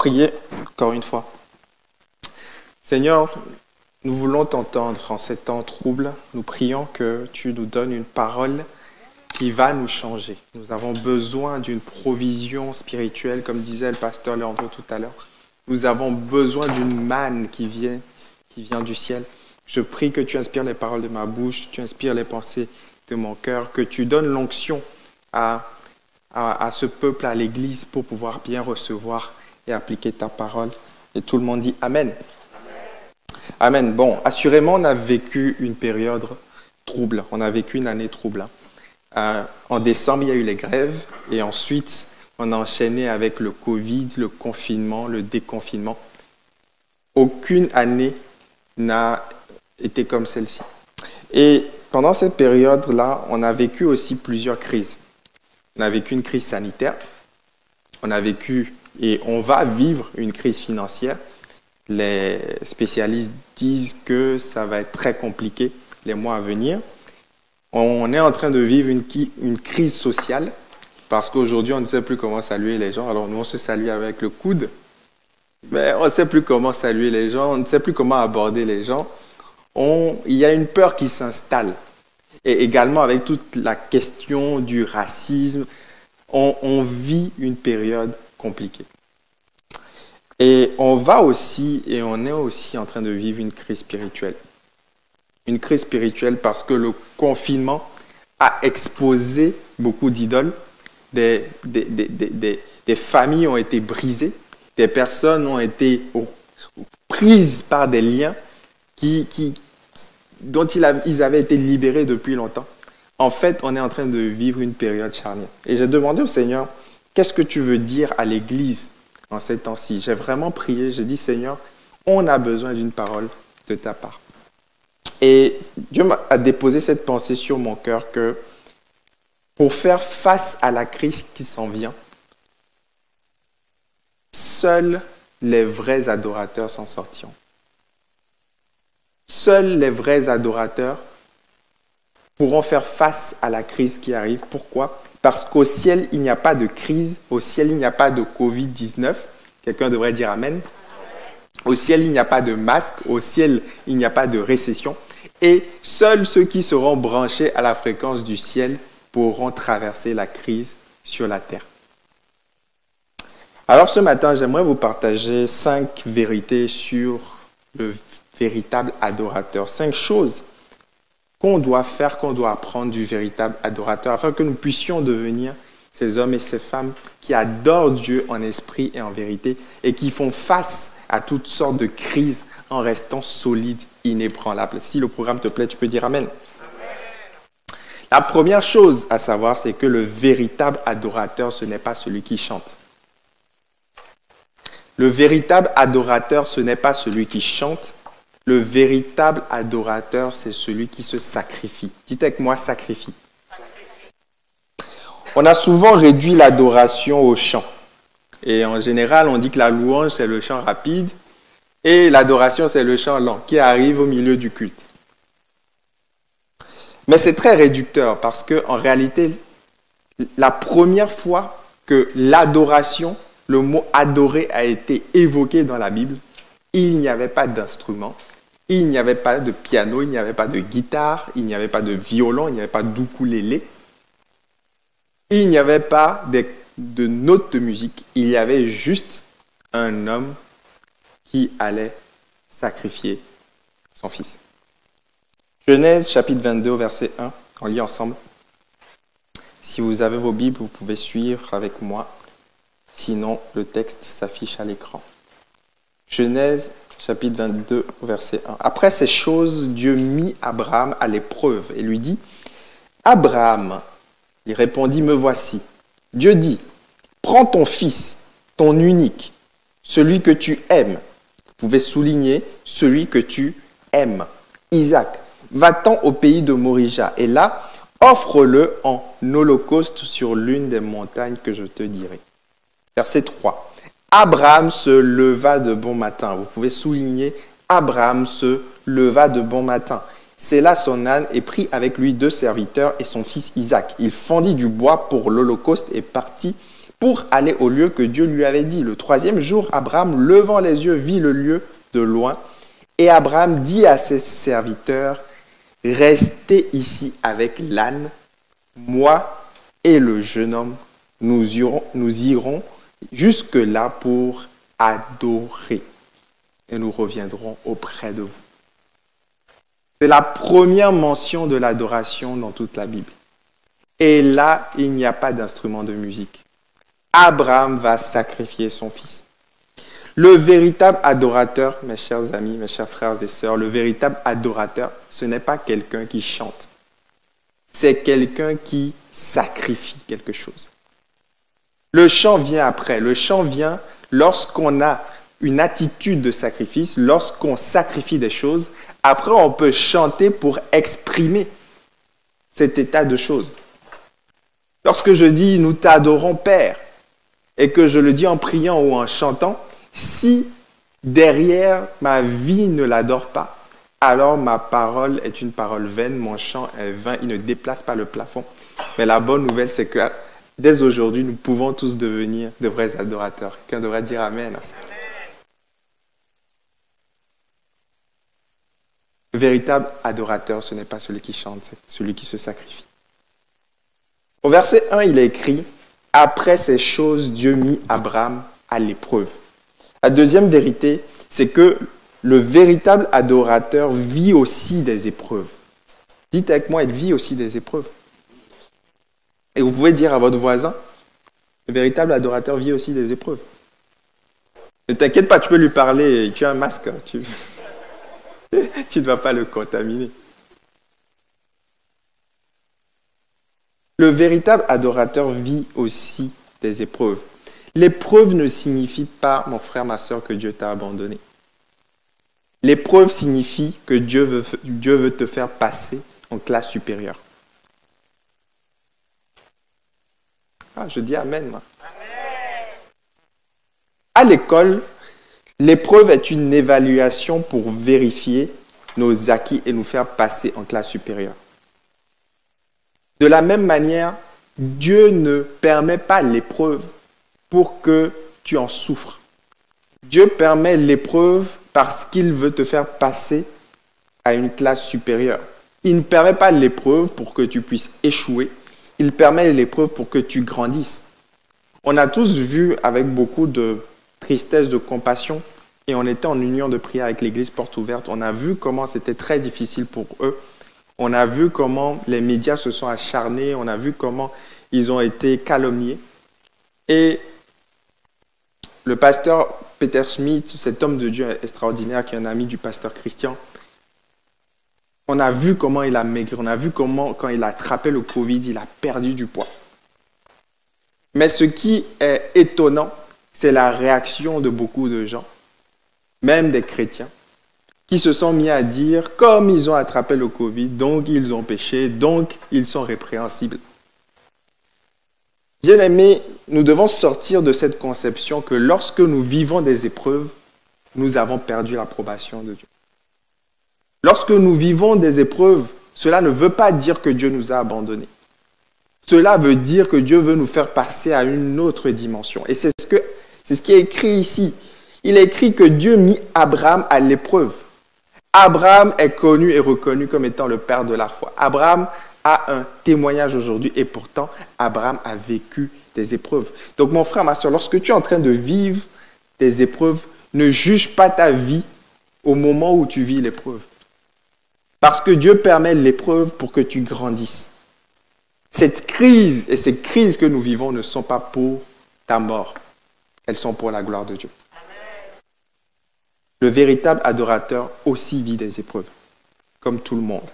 Prier encore une fois. Seigneur, nous voulons t'entendre en ces temps troubles. Nous prions que tu nous donnes une parole qui va nous changer. Nous avons besoin d'une provision spirituelle, comme disait le pasteur Léandro tout à l'heure. Nous avons besoin d'une manne qui vient, qui vient du ciel. Je prie que tu inspires les paroles de ma bouche, tu inspires les pensées de mon cœur, que tu donnes l'onction à, à, ce peuple, à l'Église, pour pouvoir bien recevoir appliquer ta parole. Et tout le monde dit Amen. Amen. Bon, assurément, on a vécu une période trouble. On a vécu une année trouble. Euh, en décembre, il y a eu les grèves et ensuite, on a enchaîné avec le Covid, le confinement, le déconfinement. Aucune année n'a été comme celle-ci. Et pendant cette période-là, on a vécu aussi plusieurs crises. On a vécu une crise sanitaire, on a vécu et on va vivre une crise financière. Les spécialistes disent que ça va être très compliqué les mois à venir. On est en train de vivre une, crise sociale parce qu'aujourd'hui, on ne sait plus comment saluer les gens. Alors nous, on se salue avec le coude, mais on ne sait plus comment saluer les gens, on ne sait plus comment aborder les gens. Il y a une peur qui s'installe. Et également avec toute la question du racisme, on vit une période compliquée. Et on va aussi, et on est aussi en train de vivre une crise spirituelle. Une crise spirituelle parce que le confinement a exposé beaucoup d'idoles, des, des, des, des, familles ont été brisées, des personnes ont été prises par des liens qui, qui, dont ils avaient été libérés depuis longtemps. En fait, on est en train de vivre une période charnière. Et j'ai demandé au Seigneur, qu'est-ce que tu veux dire à l'Église en ces temps-ci? J'ai vraiment prié, j'ai dit Seigneur, on a besoin d'une parole de ta part. Et Dieu m'a déposé cette pensée sur mon cœur que pour faire face à la crise qui s'en vient, seuls les vrais adorateurs s'en sortiront. Seuls les vrais adorateurs pourront faire face à la crise qui arrive. Pourquoi? Parce qu'au ciel, il n'y a pas de crise, au ciel, il n'y a pas de Covid-19. Quelqu'un devrait dire Amen. Au ciel, il n'y a pas de masque, au ciel, il n'y a pas de récession. Et seuls ceux qui seront branchés à la fréquence du ciel pourront traverser la crise sur la terre. Alors ce matin, j'aimerais vous partager cinq vérités sur le véritable adorateur, cinq choses qu'on doit faire, qu'on doit apprendre du véritable adorateur, afin que nous puissions devenir ces hommes et ces femmes qui adorent Dieu en esprit et en vérité et qui font face à toutes sortes de crises en restant solides, inébranlables. Si le programme te plaît, tu peux dire Amen. La première chose à savoir, c'est que le véritable adorateur, ce n'est pas celui qui chante. Le véritable adorateur, ce n'est pas celui qui chante, le véritable adorateur, c'est celui qui se sacrifie. Dites avec moi, sacrifie. On a souvent réduit l'adoration au chant. Et en général, on dit que la louange, c'est le chant rapide et l'adoration, c'est le chant lent qui arrive au milieu du culte. Mais c'est très réducteur parce que en réalité, la première fois que l'adoration, le mot adorer a été évoqué dans la Bible, il n'y avait pas d'instrument, il n'y avait pas de piano, il n'y avait pas de guitare, il n'y avait pas de violon, il n'y avait pas d'ukulélé. Il n'y avait pas de, de notes de musique. Il y avait juste un homme qui allait sacrifier son fils. Genèse chapitre 22 verset 1, on lit ensemble. Si vous avez vos Bibles, vous pouvez suivre avec moi. Sinon, le texte s'affiche à l'écran. Genèse chapitre 22, verset 1. Après ces choses, Dieu mit Abraham à l'épreuve et lui dit, Abraham, il répondit, me voici. Dieu dit, prends ton fils, ton unique, celui que tu aimes. Vous pouvez souligner celui que tu aimes. Isaac, va-t'en au pays de Morija et là, offre-le en holocauste sur l'une des montagnes que je te dirai. Verset 3. Abraham se leva de bon matin. Vous pouvez souligner, Abraham se leva de bon matin. C'est là son âne et prit avec lui deux serviteurs et son fils Isaac. Il fendit du bois pour l'Holocauste et partit pour aller au lieu que Dieu lui avait dit. Le troisième jour, Abraham, levant les yeux, vit le lieu de loin. Et Abraham dit à ses serviteurs, Restez ici avec l'âne, moi et le jeune homme, nous irons, nous irons jusque-là pour adorer. Et nous reviendrons auprès de vous. C'est la première mention de l'adoration dans toute la Bible. Et là, il n'y a pas d'instrument de musique. Abraham va sacrifier son fils. Le véritable adorateur, mes chers amis, mes chers frères et sœurs, le véritable adorateur, ce n'est pas quelqu'un qui chante. C'est quelqu'un qui sacrifie quelque chose. Le chant vient après. Le chant vient lorsqu'on a une attitude de sacrifice, lorsqu'on sacrifie des choses. Après, on peut chanter pour exprimer cet état de choses. Lorsque je dis nous t'adorons Père, et que je le dis en priant ou en chantant, si derrière ma vie ne l'adore pas, alors ma parole est une parole vaine, mon chant est vain, il ne déplace pas le plafond. Mais la bonne nouvelle, c'est que dès aujourd'hui, nous pouvons tous devenir de vrais adorateurs. Quelqu'un devrait dire Amen. Le véritable adorateur, ce n'est pas celui qui chante, c'est celui qui se sacrifie. Au verset 1, il est écrit, Après ces choses, Dieu mit Abraham à l'épreuve. La deuxième vérité, c'est que le véritable adorateur vit aussi des épreuves. Dites avec moi, il vit aussi des épreuves. Et vous pouvez dire à votre voisin, le véritable adorateur vit aussi des épreuves. Ne t'inquiète pas, tu peux lui parler, tu as un masque, hein, tu, ne vas pas le contaminer. Le véritable adorateur vit aussi des épreuves. L'épreuve ne signifie pas, mon frère, ma soeur, que Dieu t'a abandonné. L'épreuve signifie que Dieu veut te faire passer en classe supérieure. Je dis Amen, moi. À l'école, l'épreuve est une évaluation pour vérifier nos acquis et nous faire passer en classe supérieure. De la même manière, Dieu ne permet pas l'épreuve pour que tu en souffres. Dieu permet l'épreuve parce qu'il veut te faire passer à une classe supérieure. Il ne permet pas l'épreuve pour que tu puisses échouer. Il permet l'épreuve pour que tu grandisses. On a tous vu avec beaucoup de tristesse, de compassion, et on était en union de prière avec l'Église Porte Ouverte. On a vu comment c'était très difficile pour eux. On a vu comment les médias se sont acharnés. On a vu comment ils ont été calomniés. Et le pasteur Peter Smith, cet homme de Dieu extraordinaire qui est un ami du pasteur Christian, on a vu comment il a maigri, on a vu comment quand il a attrapé le Covid, il a perdu du poids. Mais ce qui est étonnant, c'est la réaction de beaucoup de gens, même des chrétiens, qui se sont mis à dire, comme ils ont attrapé le Covid, donc ils ont péché, donc ils sont répréhensibles. Bien-aimés, nous devons sortir de cette conception que lorsque nous vivons des épreuves, nous avons perdu l'approbation de Dieu. Lorsque nous vivons des épreuves, cela ne veut pas dire que Dieu nous a abandonnés. Cela veut dire que Dieu veut nous faire passer à une autre dimension. Et c'est ce, qui est écrit ici. Il est écrit que Dieu mit Abraham à l'épreuve. Abraham est connu et reconnu comme étant le père de la foi. Abraham a un témoignage aujourd'hui et pourtant Abraham a vécu des épreuves. Donc mon frère, ma soeur, lorsque tu es en train de vivre des épreuves, ne juge pas ta vie au moment où tu vis l'épreuve. Parce que Dieu permet l'épreuve pour que tu grandisses. Cette crise et ces crises que nous vivons ne sont pas pour ta mort. Elles sont pour la gloire de Dieu. Le véritable adorateur aussi vit des épreuves, comme tout le monde.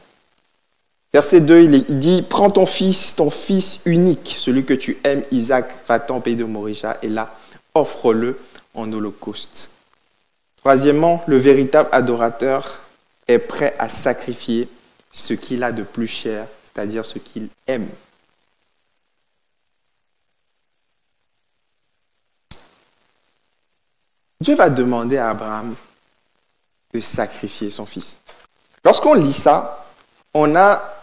Verset 2, il dit, prends ton fils, ton fils unique, celui que tu aimes, Isaac, va-t'en pays de Morisha, et là, offre-le en holocauste. Troisièmement, le véritable adorateur est prêt à sacrifier ce qu'il a de plus cher, c'est-à-dire ce qu'il aime. Dieu va demander à Abraham de sacrifier son fils. Lorsqu'on lit ça, on a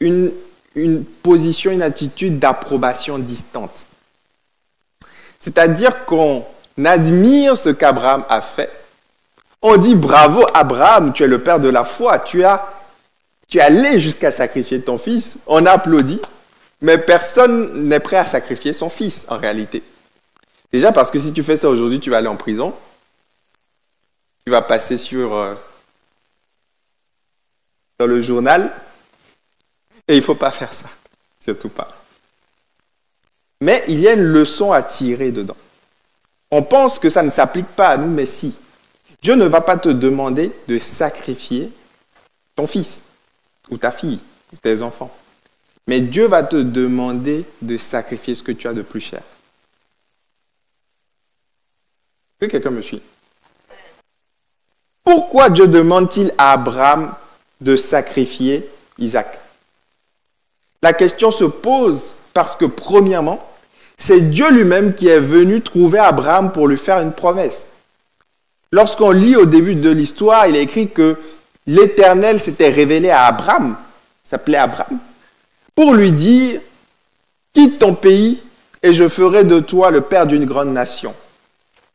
une, une position, une attitude d'approbation distante. C'est-à-dire qu'on admire ce qu'Abraham a fait. On dit bravo Abraham, tu es le père de la foi, tu as es allé jusqu'à sacrifier ton fils. On applaudit, mais personne n'est prêt à sacrifier son fils en réalité. Déjà parce que si tu fais ça aujourd'hui, tu vas aller en prison. Tu vas passer sur euh, le journal et il faut pas faire ça, surtout pas. Mais il y a une leçon à tirer dedans. On pense que ça ne s'applique pas à nous, mais si. Dieu ne va pas te demander de sacrifier ton fils ou ta fille ou tes enfants. Mais Dieu va te demander de sacrifier ce que tu as de plus cher. Que quelqu'un me suit Pourquoi Dieu demande-t-il à Abraham de sacrifier Isaac? La question se pose parce que, premièrement, c'est Dieu lui-même qui est venu trouver Abraham pour lui faire une promesse. Lorsqu'on lit au début de l'histoire, il est écrit que l'Éternel s'était révélé à Abraham, s'appelait Abraham, pour lui dire, quitte ton pays et je ferai de toi le père d'une grande nation.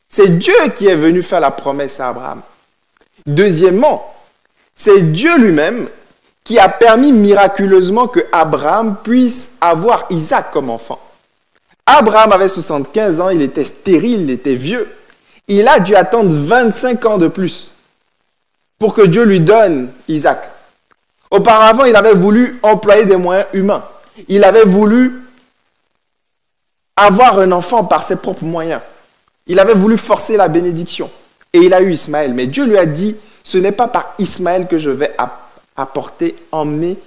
C'est Dieu qui est venu faire la promesse à Abraham. Deuxièmement, c'est Dieu lui-même qui a permis miraculeusement que Abraham puisse avoir Isaac comme enfant. Abraham avait 75 ans, il était stérile, il était vieux. Il a dû attendre 25 ans de plus pour que Dieu lui donne Isaac. Auparavant, il avait voulu employer des moyens humains. Il avait voulu avoir un enfant par ses propres moyens. Il avait voulu forcer la bénédiction. Et il a eu Ismaël. Mais Dieu lui a dit, ce n'est pas par Ismaël que je vais apporter, emmener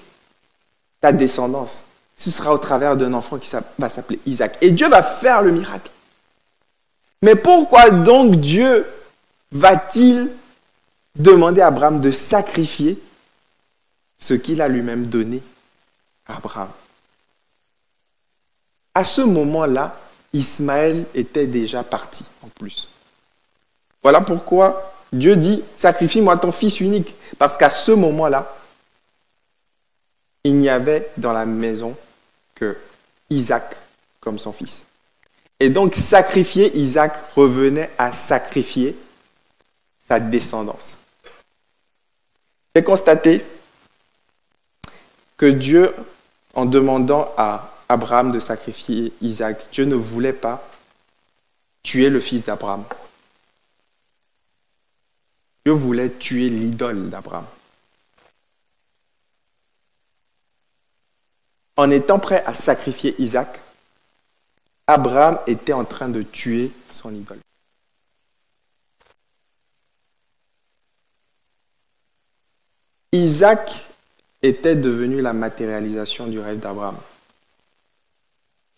ta descendance ce sera au travers d'un enfant qui va s'appeler Isaac. Et Dieu va faire le miracle. Mais pourquoi donc Dieu va-t-il demander à Abraham de sacrifier ce qu'il a lui-même donné à Abraham? À ce moment-là, Ismaël était déjà parti en plus. Voilà pourquoi Dieu dit, sacrifie-moi ton fils unique. Parce qu'à ce moment-là, il n'y avait dans la maison Isaac comme son fils. Et donc sacrifier Isaac revenait à sacrifier sa descendance. J'ai constaté que Dieu, en demandant à Abraham de sacrifier Isaac, Dieu ne voulait pas tuer le fils d'Abraham. Dieu voulait tuer l'idole d'Abraham. en étant prêt à sacrifier Isaac, Abraham était en train de tuer son idole. Isaac était devenu la matérialisation du rêve d'Abraham.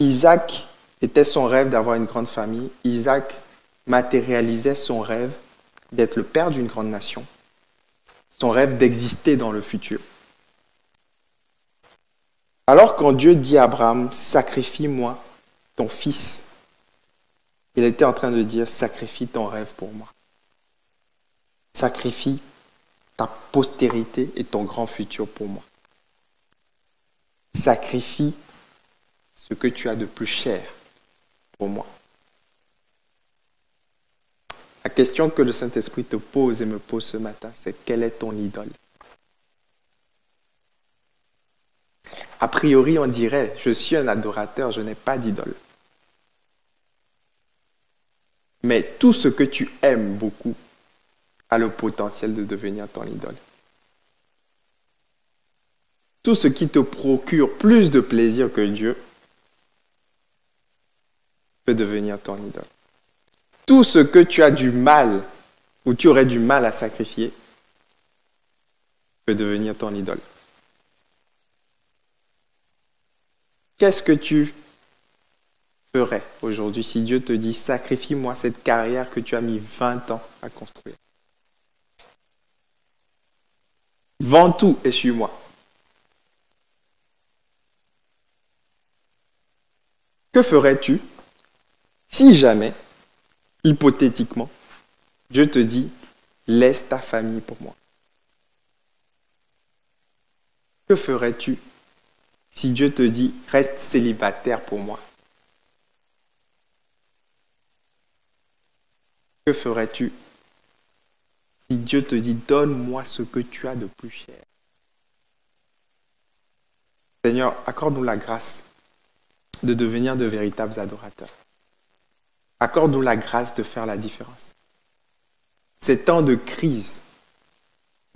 Isaac était son rêve d'avoir une grande famille. Isaac matérialisait son rêve d'être le père d'une grande nation, son rêve d'exister dans le futur. Alors quand Dieu dit à Abraham, sacrifie-moi ton fils, il était en train de dire, sacrifie ton rêve pour moi. Sacrifie ta postérité et ton grand futur pour moi. Sacrifie ce que tu as de plus cher pour moi. La question que le Saint-Esprit te pose et me pose ce matin, c'est quelle est ton idole? A priori, on dirait, je suis un adorateur, je n'ai pas d'idole. Mais tout ce que tu aimes beaucoup a le potentiel de devenir ton idole. Tout ce qui te procure plus de plaisir que Dieu peut devenir ton idole. Tout ce que tu as du mal ou tu aurais du mal à sacrifier peut devenir ton idole. Qu'est-ce que tu ferais aujourd'hui si Dieu te dit sacrifie-moi cette carrière que tu as mis 20 ans à construire? Vends tout et suis-moi. Que ferais-tu si jamais, hypothétiquement, Dieu te dit laisse ta famille pour moi? Que ferais-tu si Dieu te dit, reste célibataire pour moi. Que ferais-tu? Si Dieu te dit, donne-moi ce que tu as de plus cher Seigneur, accorde-nous la grâce de devenir de véritables adorateurs. Accorde-nous la grâce de faire la différence. Ces temps de crise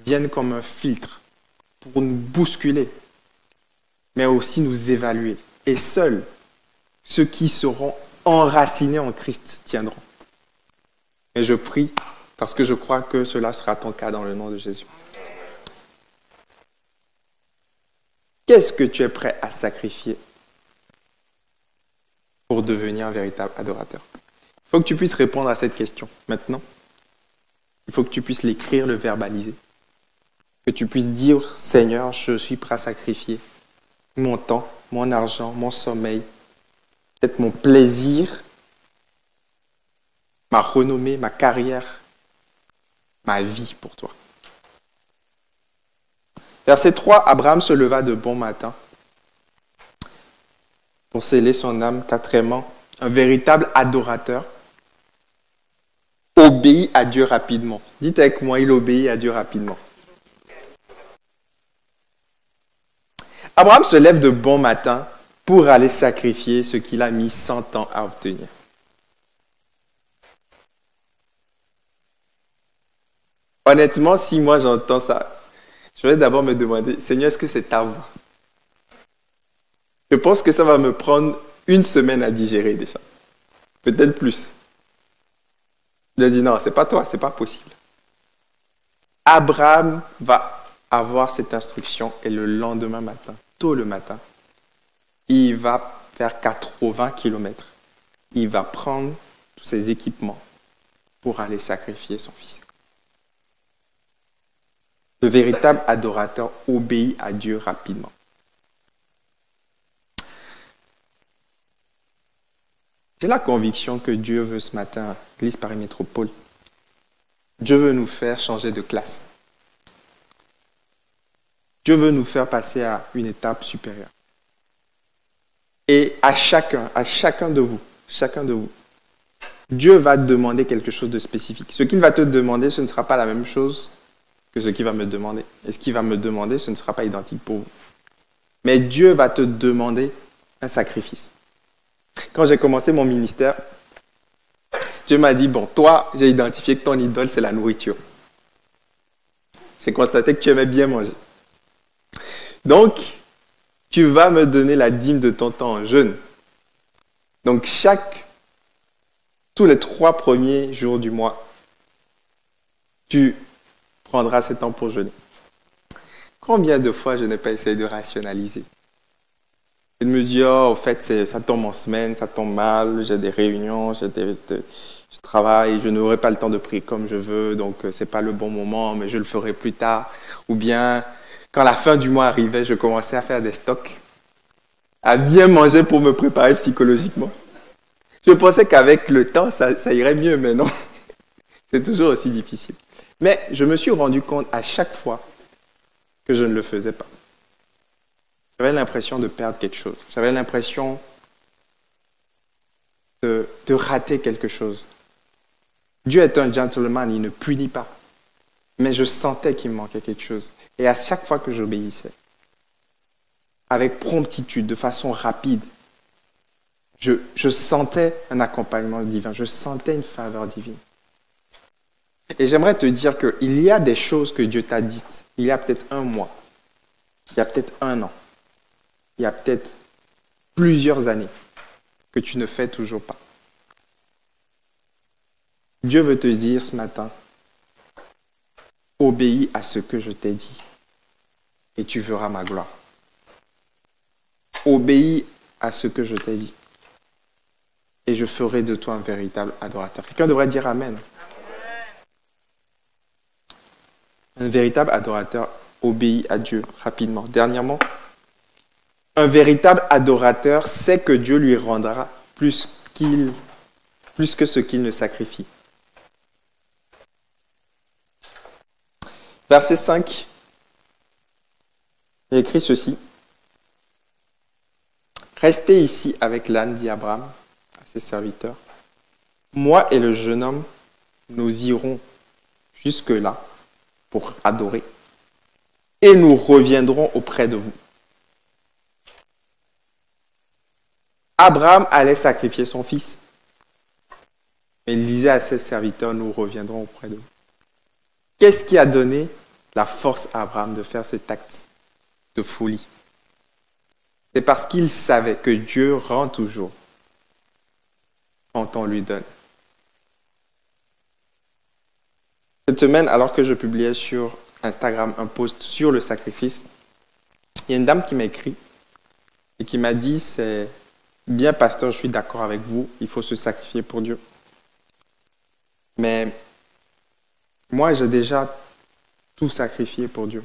viennent comme un filtre pour nous bousculer, mais aussi nous évaluer. Et seuls ceux qui seront enracinés en Christ tiendront. Et je prie parce que je crois que cela sera ton cas dans le nom de Jésus. Qu'est-ce que tu es prêt à sacrifier pour devenir un véritable adorateur? Il faut que tu puisses répondre à cette question maintenant. Il faut que tu puisses l'écrire, le verbaliser. Que tu puisses dire, Seigneur, je suis prêt à sacrifier mon temps, mon argent, mon sommeil, peut-être mon plaisir, ma renommée, ma carrière, ma vie pour toi. Verset 3, Abraham se leva de bon matin pour sceller son âme quatrièmement, un véritable adorateur obéit à Dieu rapidement. Dites avec moi, il obéit à Dieu rapidement. Abraham se lève de bon matin pour aller sacrifier ce qu'il a mis 100 ans à obtenir. Honnêtement, si moi j'entends ça, je vais d'abord me demander, Seigneur, est-ce que c'est ta voix? Je pense que ça va me prendre une semaine à digérer déjà. Peut-être plus. Je dit, non, c'est pas toi, c'est pas possible. Abraham va avoir cette instruction et le lendemain matin, tôt le matin, il va faire 80 km. Il va prendre tous ses équipements pour aller sacrifier son fils. Le véritable adorateur obéit à Dieu rapidement. J'ai la conviction que Dieu veut ce matin, Église Paris Métropole, Dieu veut nous faire changer de classe. Dieu veut nous faire passer à une étape supérieure. Et à chacun, à chacun de vous, chacun de vous, Dieu va demander quelque chose de spécifique. Ce qu'il va te demander, ce ne sera pas la même chose que ce qu'il va me demander. Et ce qu'il va me demander, ce ne sera pas identique pour vous. Mais Dieu va te demander un sacrifice. Quand j'ai commencé mon ministère, Dieu m'a dit, bon, toi, j'ai identifié que ton idole, c'est la nourriture. J'ai constaté que tu aimais bien manger. Donc, tu vas me donner la dîme de ton temps en jeûne. Donc, chaque, tous les trois premiers jours du mois, tu prendra ce temps pour jeûner. Combien de fois je n'ai pas essayé de rationaliser? Et de me dire, oh, au fait, ça tombe en semaine, ça tombe mal, j'ai des réunions, je travaille, je n'aurai pas le temps de prier comme je veux, donc euh, ce n'est pas le bon moment, mais je le ferai plus tard. Ou bien, quand la fin du mois arrivait, je commençais à faire des stocks, à bien manger pour me préparer psychologiquement. Je pensais qu'avec le temps, ça, irait mieux, mais non. C'est toujours aussi difficile. Mais je me suis rendu compte à chaque fois que je ne le faisais pas. J'avais l'impression de perdre quelque chose. J'avais l'impression de, rater quelque chose. Dieu est un gentleman, il ne punit pas. Mais je sentais qu'il me manquait quelque chose. Et à chaque fois que j'obéissais, avec promptitude, de façon rapide, je sentais un accompagnement divin, je sentais une faveur divine. Et j'aimerais te dire qu'il y a des choses que Dieu t'a dites il y a peut-être un mois, il y a peut-être un an, il y a peut-être plusieurs années que tu ne fais toujours pas. Dieu veut te dire ce matin, obéis à ce que je t'ai dit et tu verras ma gloire. Obéis à ce que je t'ai dit et je ferai de toi un véritable adorateur. Quelqu'un devrait dire Amen. Un véritable adorateur obéit à Dieu rapidement. Dernièrement, un véritable adorateur sait que Dieu lui rendra plus, qu'il, que ce qu'il ne sacrifie. Verset 5, il écrit ceci. Restez ici avec l'âne, dit Abraham à ses serviteurs. Moi et le jeune homme nous irons jusque-là pour adorer et nous reviendrons auprès de vous. Abraham allait sacrifier son fils. Mais il disait à ses serviteurs, nous reviendrons auprès de vous. Qu'est-ce qui a donné la force à Abraham de faire cet acte? De folie C'est parce qu'il savait que Dieu rend toujours quand on lui donne. Cette semaine, alors que je publiais sur Instagram un post sur le sacrifice, il y a une dame qui m'a écrit et qui m'a dit, c'est bien pasteur, je suis d'accord avec vous, il faut se sacrifier pour Dieu. Mais moi, j'ai déjà tout sacrifié pour Dieu.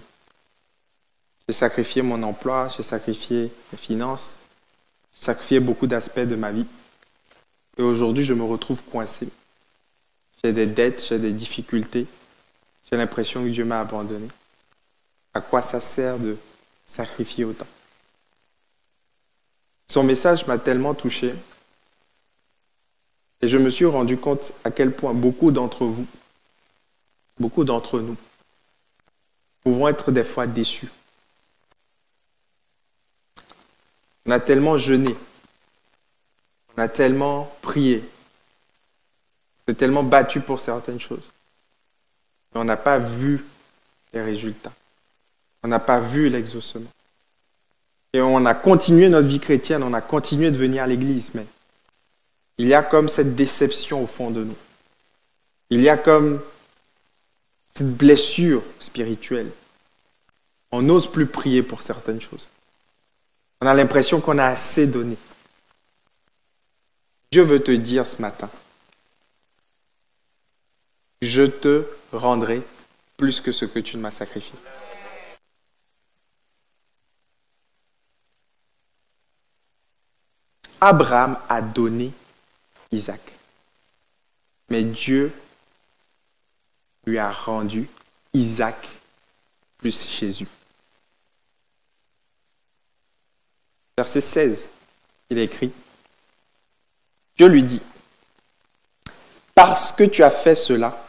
J'ai sacrifié mon emploi, j'ai sacrifié mes finances, j'ai sacrifié beaucoup d'aspects de ma vie. Et aujourd'hui, je me retrouve coincé. J'ai des dettes, j'ai des difficultés. J'ai l'impression que Dieu m'a abandonné. À quoi ça sert de sacrifier autant? Son message m'a tellement touché. Et je me suis rendu compte à quel point beaucoup d'entre vous, beaucoup d'entre nous, pouvons être des fois déçus. On a tellement jeûné, on a tellement prié, on s'est tellement battu pour certaines choses, mais on n'a pas vu les résultats. On n'a pas vu l'exaucement. Et on a continué notre vie chrétienne, on a continué de venir à l'église, mais il y a comme cette déception au fond de nous. Il y a comme cette blessure spirituelle. On n'ose plus prier pour certaines choses. On a l'impression qu'on a assez donné. Dieu veut te dire ce matin, je te rendrai plus que ce que tu m'as sacrifié. Abraham a donné Isaac, mais Dieu lui a rendu Isaac plus Jésus. Verset 16, il écrit, Dieu lui dit, parce que tu as fait cela,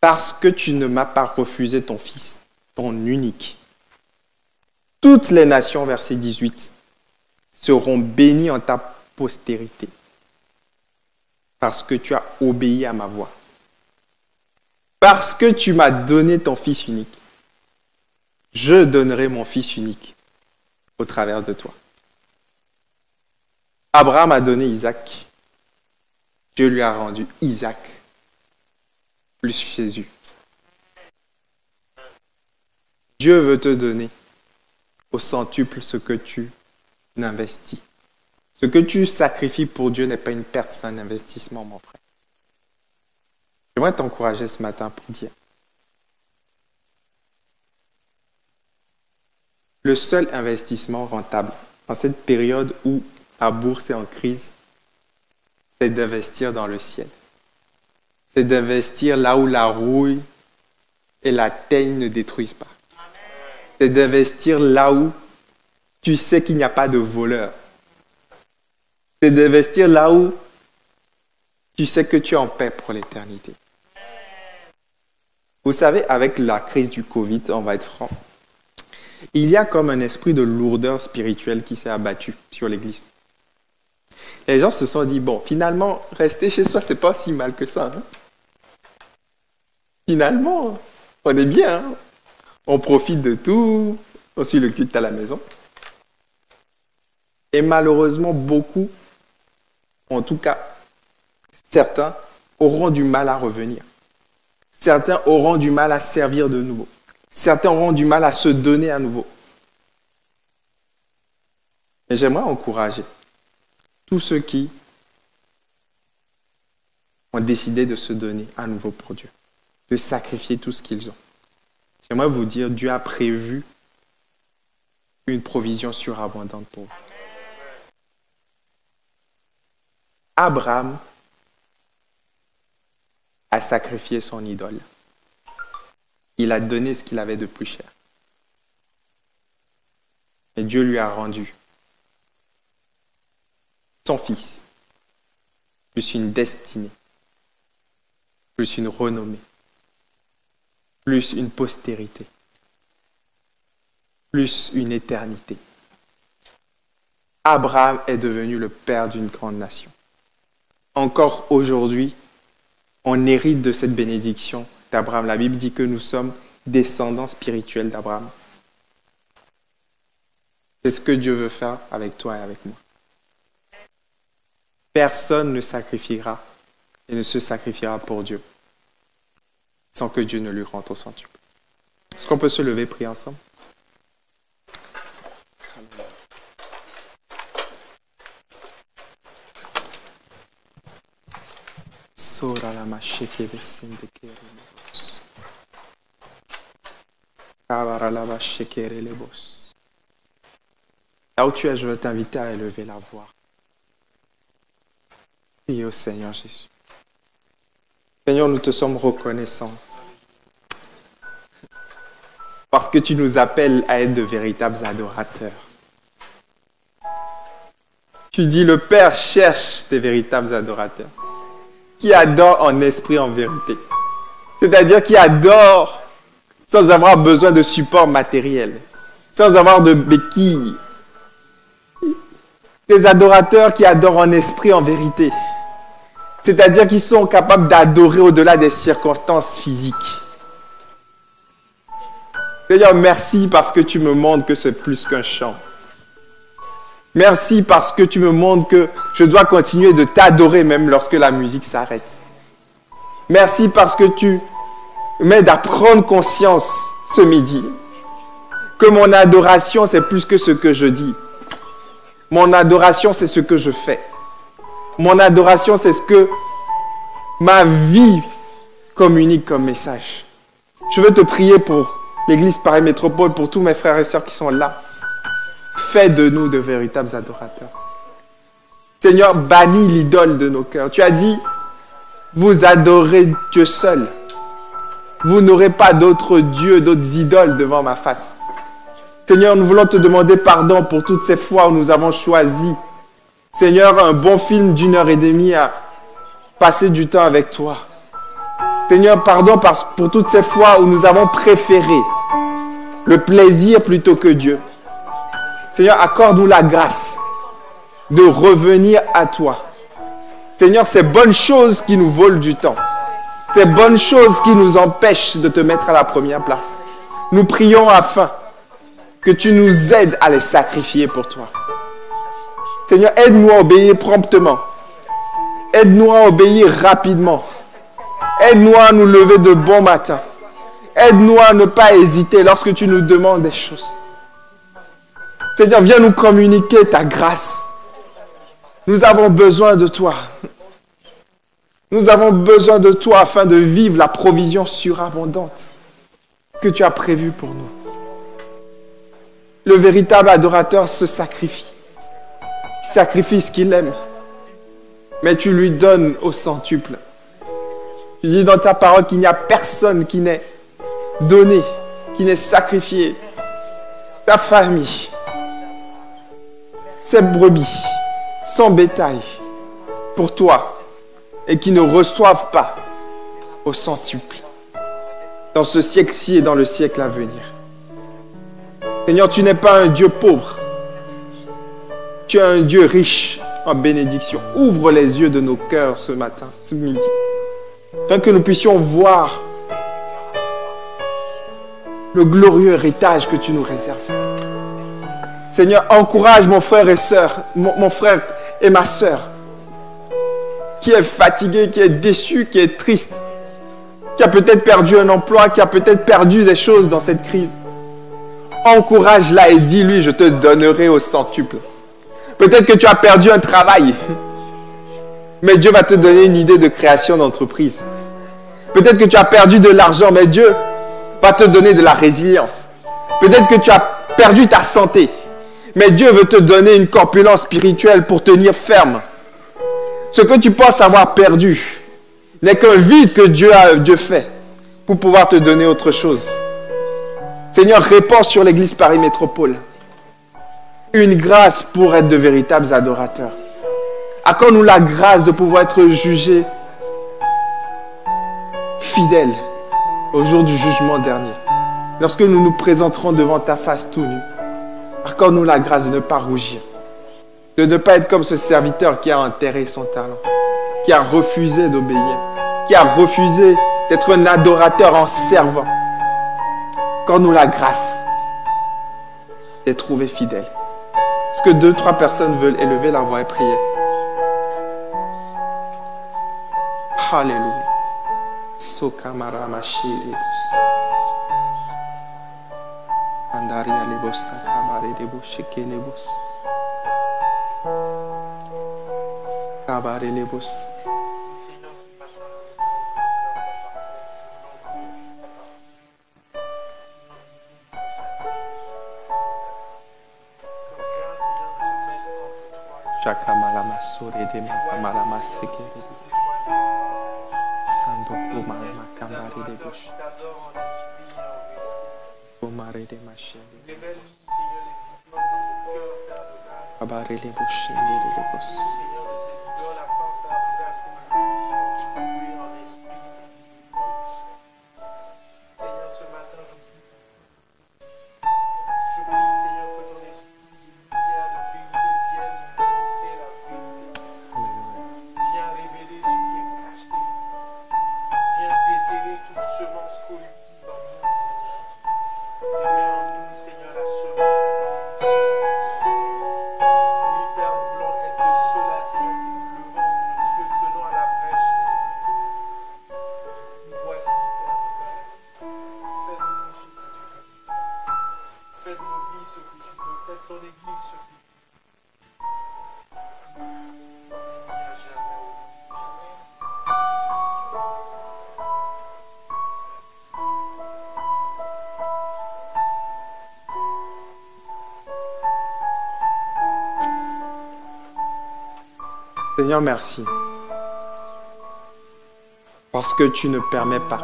parce que tu ne m'as pas refusé ton fils, ton unique, toutes les nations, verset 18, seront bénies en ta postérité, parce que tu as obéi à ma voix. Parce que tu m'as donné ton Fils unique, je donnerai mon Fils unique au travers de toi. Abraham a donné Isaac. Dieu lui a rendu Isaac plus Jésus. Dieu veut te donner au centuple ce que tu n'investis. Ce que tu sacrifies pour Dieu n'est pas une perte, c'est un investissement, mon frère. J'aimerais t'encourager ce matin pour dire le seul investissement rentable en cette période où la bourse est en crise, c'est d'investir dans le ciel. C'est d'investir là où la rouille et la teigne ne détruisent pas. C'est d'investir là où tu sais qu'il n'y a pas de voleur. C'est d'investir là où tu sais que tu es en paix pour l'éternité. Vous savez, avec la crise du Covid, on va être franc, il y a comme un esprit de lourdeur spirituelle qui s'est abattu sur l'Église. Les gens se sont dit, bon, finalement, rester chez soi, c'est pas si mal que ça. Hein. Finalement, on est bien. Hein. on profite de tout. On suit le culte à la maison. Et malheureusement, beaucoup, en tout cas certains, auront du mal à revenir. Certains auront du mal à servir de nouveau. Certains auront du mal à se donner à nouveau. Mais j'aimerais encourager tous ceux qui ont décidé de se donner à nouveau pour Dieu, de sacrifier tout ce qu'ils ont. J'aimerais vous dire, Dieu a prévu une provision surabondante pour vous. Abraham a sacrifié son idole. Il a donné ce qu'il avait de plus cher. Et Dieu lui a rendu son fils, plus une destinée plus une renommée, plus une postérité, plus une éternité. Abraham est devenu le père d'une grande nation. Encore aujourd'hui, on hérite de cette bénédiction d'Abraham. La Bible dit que nous sommes descendants spirituels d'Abraham. C'est ce que Dieu veut faire avec toi et avec moi. Personne ne sacrifiera et ne se sacrifiera pour Dieu sans que Dieu ne lui rende au centuple. Est-ce qu'on peut se lever et prier ensemble? Là où tu es, je veux t'inviter à élever la voix. Priez au Seigneur Jésus. Seigneur, nous te sommes reconnaissants parce que tu nous appelles à être de véritables adorateurs. Tu dis, le Père cherche des véritables adorateurs qui adorent en esprit, en vérité. C'est-à-dire qui adorent sans avoir besoin de support matériel, sans avoir de béquilles. Des adorateurs qui adorent en esprit, en vérité. C'est-à-dire qu'ils sont capables d'adorer au-delà des circonstances physiques. Seigneur, merci parce que tu me montres que c'est plus qu'un chant. Merci parce que tu me montres que je dois continuer de t'adorer même lorsque la musique s'arrête. Merci parce que tu m'aides à prendre conscience ce midi que mon adoration, c'est plus que ce que je dis. Mon adoration, c'est ce que je fais. Mon adoration, c'est ce que ma vie communique comme message. Je veux te prier pour l'Église Paris Métropole, pour tous mes frères et sœurs qui sont là. Fais de nous de véritables adorateurs. Seigneur, bannis l'idole de nos cœurs. Tu as dit, vous adorez Dieu seul. Vous n'aurez pas d'autres dieux, d'autres idoles devant ma face. Seigneur, nous voulons te demander pardon pour toutes ces fois où nous avons choisi, Seigneur, un bon film d'une heure et demie à passer du temps avec toi. Seigneur, pardon pour toutes ces fois où nous avons préféré le plaisir plutôt que Dieu. Seigneur, accorde-nous la grâce de revenir à toi. Seigneur, ces bonnes choses qui nous volent du temps, ces bonnes choses qui nous empêchent de te mettre à la première place. Nous prions afin que tu nous aides à les sacrifier pour toi. Seigneur, aide-nous à obéir promptement. Aide-nous à obéir rapidement. Aide-nous à nous lever de bon matin. Aide-nous à ne pas hésiter lorsque tu nous demandes des choses. Seigneur, viens nous communiquer ta grâce. Nous avons besoin de toi. Nous avons besoin de toi afin de vivre la provision surabondante que tu as prévue pour nous. Le véritable adorateur se sacrifie. Sacrifie ce qu'il aime. Mais tu lui donnes au centuple. Tu dis dans ta parole qu'il n'y a personne qui n'ait donné, qui n'ait sacrifié sa famille, ses brebis, son bétail pour toi et qui ne reçoivent pas au centuple dans ce siècle-ci et dans le siècle à venir. Seigneur, tu n'es pas un Dieu pauvre. Tu es un Dieu riche en bénédiction. Ouvre les yeux de nos cœurs ce matin, ce midi, afin que nous puissions voir le glorieux héritage que tu nous réserves. Seigneur, encourage mon frère et soeur, mon, frère et ma soeur, qui est fatigué, qui est déçu, qui est triste, qui a peut-être perdu un emploi, qui a peut-être perdu des choses dans cette crise. Encourage-la et dis-lui, je te donnerai au centuple. Peut-être que tu as perdu un travail, mais Dieu va te donner une idée de création d'entreprise. Peut-être que tu as perdu de l'argent, mais Dieu va te donner de la résilience. Peut-être que tu as perdu ta santé, mais Dieu veut te donner une corpulence spirituelle pour tenir ferme. Ce que tu penses avoir perdu n'est qu'un vide que Dieu a fait pour pouvoir te donner autre chose. Seigneur, réponds sur l'Église Paris Métropole. Une grâce pour être de véritables adorateurs. Accorde-nous la grâce de pouvoir être jugés fidèle au jour du jugement dernier. Lorsque nous nous présenterons devant ta face tout nu, accorde-nous la grâce de ne pas rougir, de ne pas être comme ce serviteur qui a enterré son talent, qui a refusé d'obéir, qui a refusé d'être un adorateur en servant. Accorde-nous la grâce d'être trouvé fidèle. Est-ce que deux, trois personnes veulent élever la voix et prier Alléluia. Shekelebus. Kabare lebus. Shakamala masore de Seigneur, merci. Parce que tu ne permets pas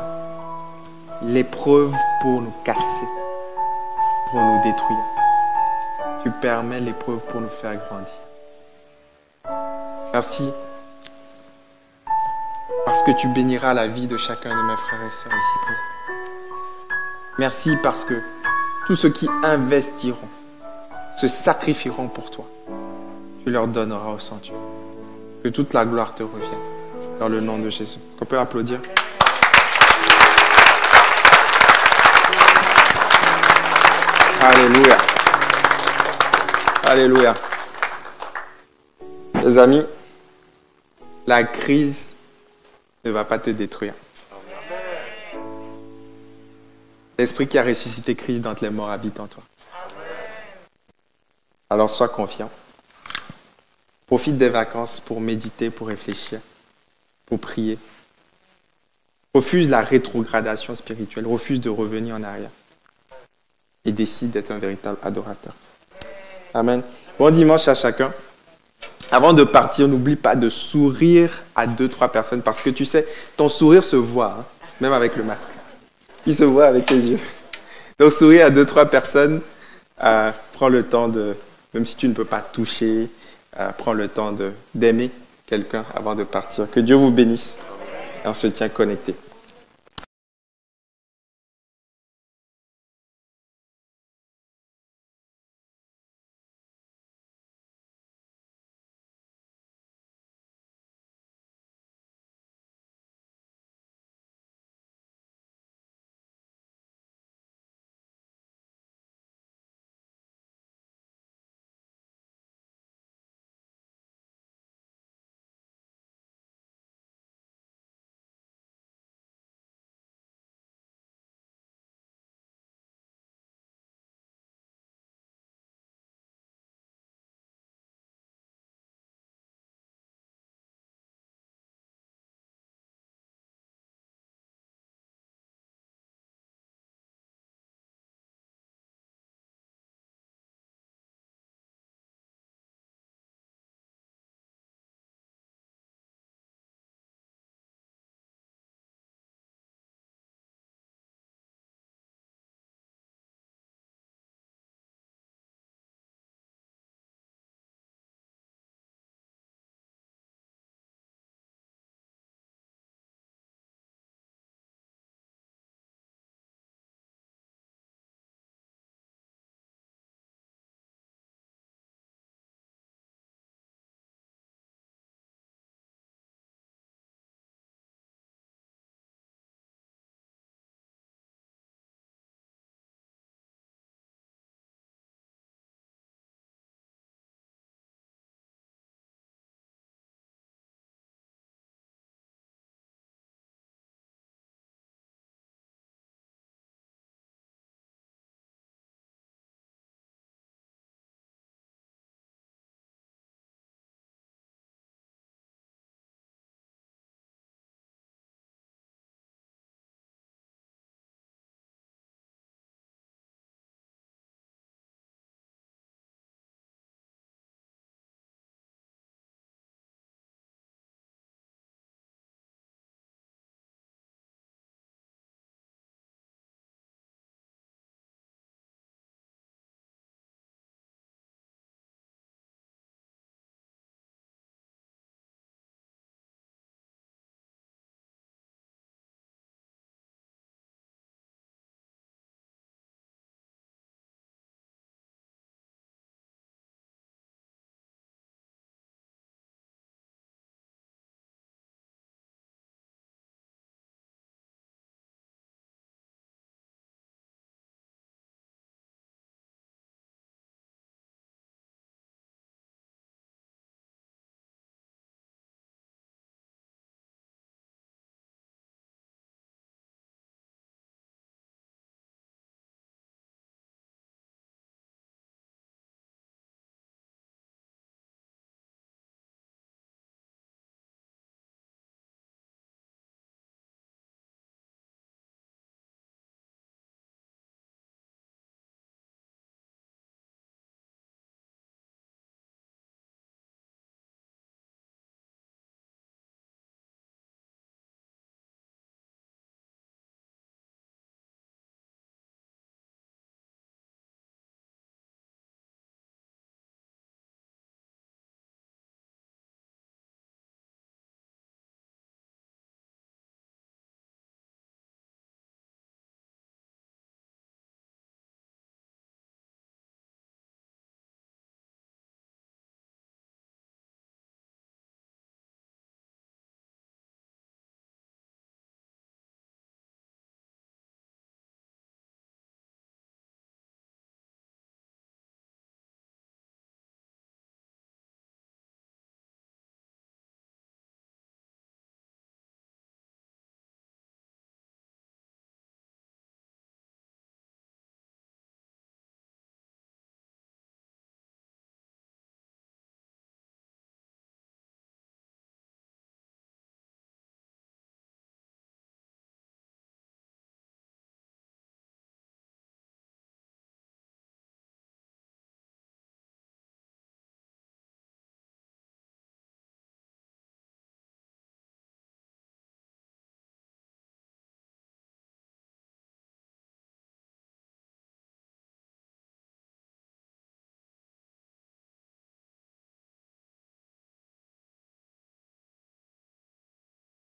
l'épreuve pour nous casser, pour nous détruire. Tu permets l'épreuve pour nous faire grandir. Merci. Parce que tu béniras la vie de chacun de mes frères et sœurs ici présents. Merci parce que tous ceux qui investiront, se sacrifieront pour toi, tu leur donneras au sanctuaire. Que toute la gloire te revienne. Dans le nom de Jésus. Est-ce qu'on peut applaudir? Alléluia. Alléluia. Les amis, la crise ne va pas te détruire. L'esprit qui a ressuscité Christ d'entre les morts habite en toi. Alors sois confiant. Profite des vacances pour méditer, pour réfléchir, pour prier. Refuse la rétrogradation spirituelle, refuse de revenir en arrière. Et décide d'être un véritable adorateur. Amen. Bon dimanche à chacun. Avant de partir, n'oublie pas de sourire à deux, trois personnes parce que tu sais, ton sourire se voit, hein, même avec le masque. Il se voit avec tes yeux. Donc souris à deux, trois personnes. Euh, prends le temps de, même si tu ne peux pas toucher, euh, le temps d'aimer quelqu'un avant de partir. Que Dieu vous bénisse. Et on se tient connecté.